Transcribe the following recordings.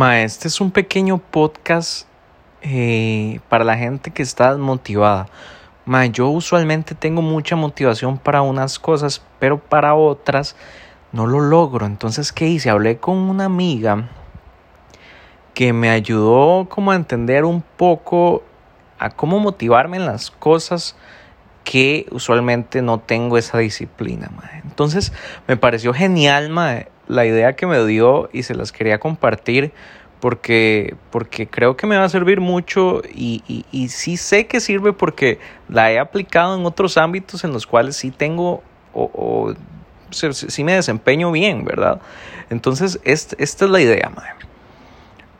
Ma, este es un pequeño podcast eh, para la gente que está desmotivada. Ma, yo usualmente tengo mucha motivación para unas cosas, pero para otras no lo logro. Entonces, ¿qué hice? Hablé con una amiga que me ayudó como a entender un poco a cómo motivarme en las cosas que usualmente no tengo esa disciplina. Ma. Entonces, me pareció genial, ma, la idea que me dio y se las quería compartir porque, porque creo que me va a servir mucho y, y, sí sé que sirve porque la he aplicado en otros ámbitos en los cuales sí tengo o, o sí me desempeño bien, ¿verdad? Entonces, esta, esta es la idea, madre.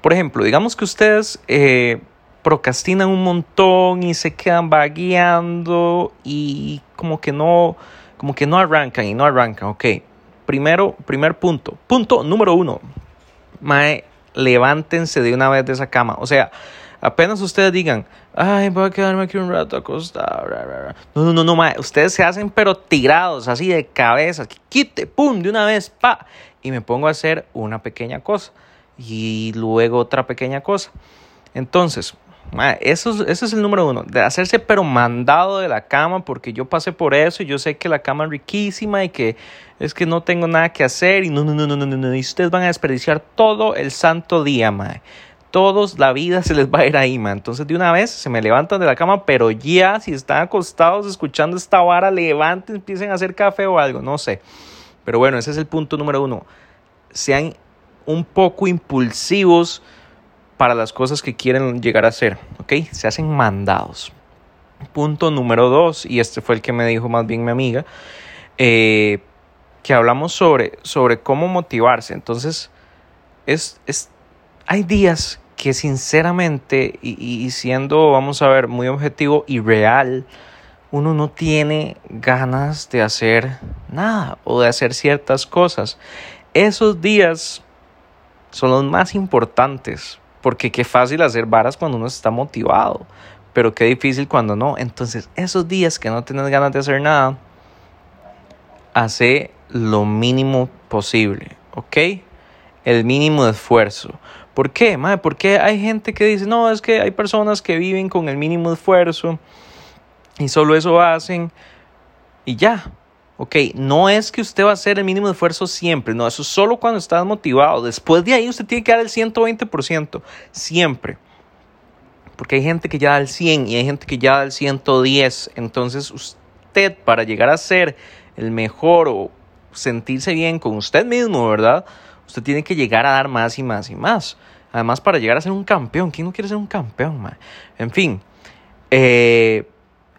Por ejemplo, digamos que ustedes eh, procrastinan un montón y se quedan vagueando y como que no, como que no arrancan y no arrancan, ok primero, primer punto. Punto número uno. Mae, levántense de una vez de esa cama. O sea, apenas ustedes digan, ay, voy a quedarme aquí un rato acostado. No, no, no, no, mae. Ustedes se hacen pero tirados, así de cabeza. Quite, pum, de una vez, pa. Y me pongo a hacer una pequeña cosa. Y luego otra pequeña cosa. Entonces, eso, ese es el número uno, de hacerse pero mandado de la cama, porque yo pasé por eso y yo sé que la cama es riquísima y que es que no tengo nada que hacer y no, no, no, no, no, no, y ustedes van a desperdiciar todo el santo día, mae. Todos la vida se les va a ir ahí, ma. Entonces de una vez se me levantan de la cama, pero ya si están acostados escuchando esta vara, levanten, empiecen a hacer café o algo, no sé. Pero bueno, ese es el punto número uno. Sean un poco impulsivos para las cosas que quieren llegar a hacer, ¿ok? Se hacen mandados. Punto número dos, y este fue el que me dijo más bien mi amiga, eh, que hablamos sobre, sobre cómo motivarse. Entonces, es, es, hay días que sinceramente, y, y siendo, vamos a ver, muy objetivo y real, uno no tiene ganas de hacer nada o de hacer ciertas cosas. Esos días son los más importantes porque qué fácil hacer varas cuando uno está motivado, pero qué difícil cuando no. Entonces, esos días que no tienes ganas de hacer nada, hace lo mínimo posible, ¿ok? El mínimo esfuerzo. ¿Por qué? Madre, porque hay gente que dice, no, es que hay personas que viven con el mínimo esfuerzo y solo eso hacen y ya. Ok, no es que usted va a hacer el mínimo esfuerzo siempre, no, eso es solo cuando está motivado. Después de ahí usted tiene que dar el 120%, siempre. Porque hay gente que ya da el 100 y hay gente que ya da el 110. Entonces usted para llegar a ser el mejor o sentirse bien con usted mismo, ¿verdad? Usted tiene que llegar a dar más y más y más. Además, para llegar a ser un campeón, ¿quién no quiere ser un campeón? Man? En fin, eh,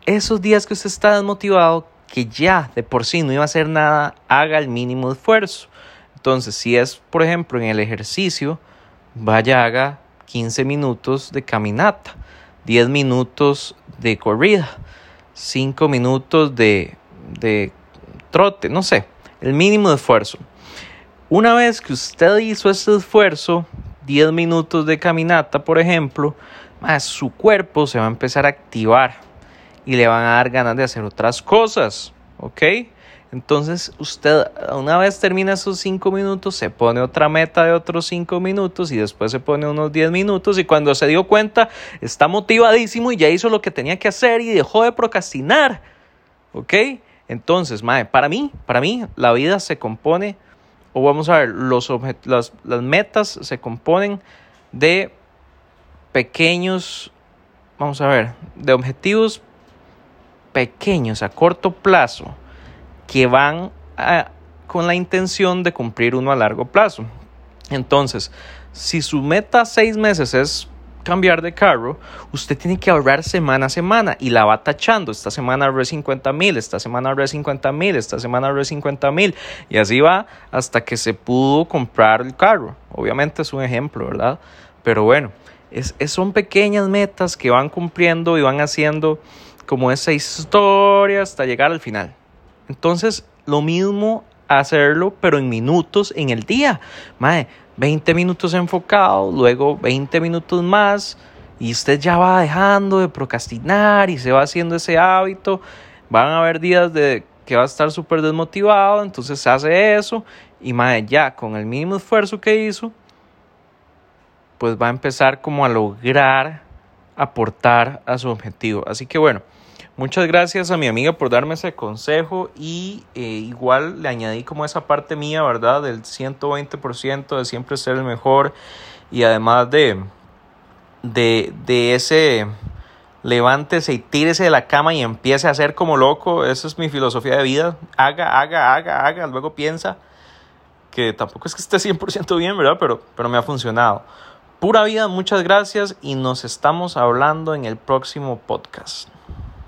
esos días que usted está desmotivado, que ya de por sí no iba a hacer nada, haga el mínimo esfuerzo. Entonces, si es, por ejemplo, en el ejercicio, vaya, haga 15 minutos de caminata, 10 minutos de corrida, 5 minutos de, de trote, no sé, el mínimo esfuerzo. Una vez que usted hizo ese esfuerzo, 10 minutos de caminata, por ejemplo, más su cuerpo se va a empezar a activar y le van a dar ganas de hacer otras cosas, ¿ok? Entonces usted una vez termina esos 5 minutos, se pone otra meta de otros 5 minutos y después se pone unos 10 minutos y cuando se dio cuenta está motivadísimo y ya hizo lo que tenía que hacer y dejó de procrastinar, ¿ok? Entonces, para mí, para mí la vida se compone, o vamos a ver, los las, las metas se componen de pequeños, vamos a ver, de objetivos pequeños a corto plazo que van con la intención de cumplir uno a largo plazo. Entonces, si su meta seis meses es cambiar de carro, usted tiene que ahorrar semana a semana y la va tachando. Esta semana ahorré 50 mil, esta semana ahorré 50 mil, esta semana ahorré 50 mil y así va hasta que se pudo comprar el carro. Obviamente es un ejemplo, ¿verdad? Pero bueno, es, son pequeñas metas que van cumpliendo y van haciendo como esa historia hasta llegar al final. Entonces, lo mismo hacerlo, pero en minutos en el día. Mae, 20 minutos enfocado, luego 20 minutos más, y usted ya va dejando de procrastinar y se va haciendo ese hábito. Van a haber días de que va a estar súper desmotivado, entonces hace eso, y mae, ya con el mínimo esfuerzo que hizo, pues va a empezar como a lograr aportar a su objetivo. Así que bueno, muchas gracias a mi amiga por darme ese consejo y eh, igual le añadí como esa parte mía, ¿verdad? Del 120% de siempre ser el mejor y además de, de, de ese levántese y tírese de la cama y empiece a hacer como loco. Esa es mi filosofía de vida. Haga, haga, haga, haga. Luego piensa que tampoco es que esté 100% bien, ¿verdad? Pero, pero me ha funcionado. Pura vida, muchas gracias y nos estamos hablando en el próximo podcast.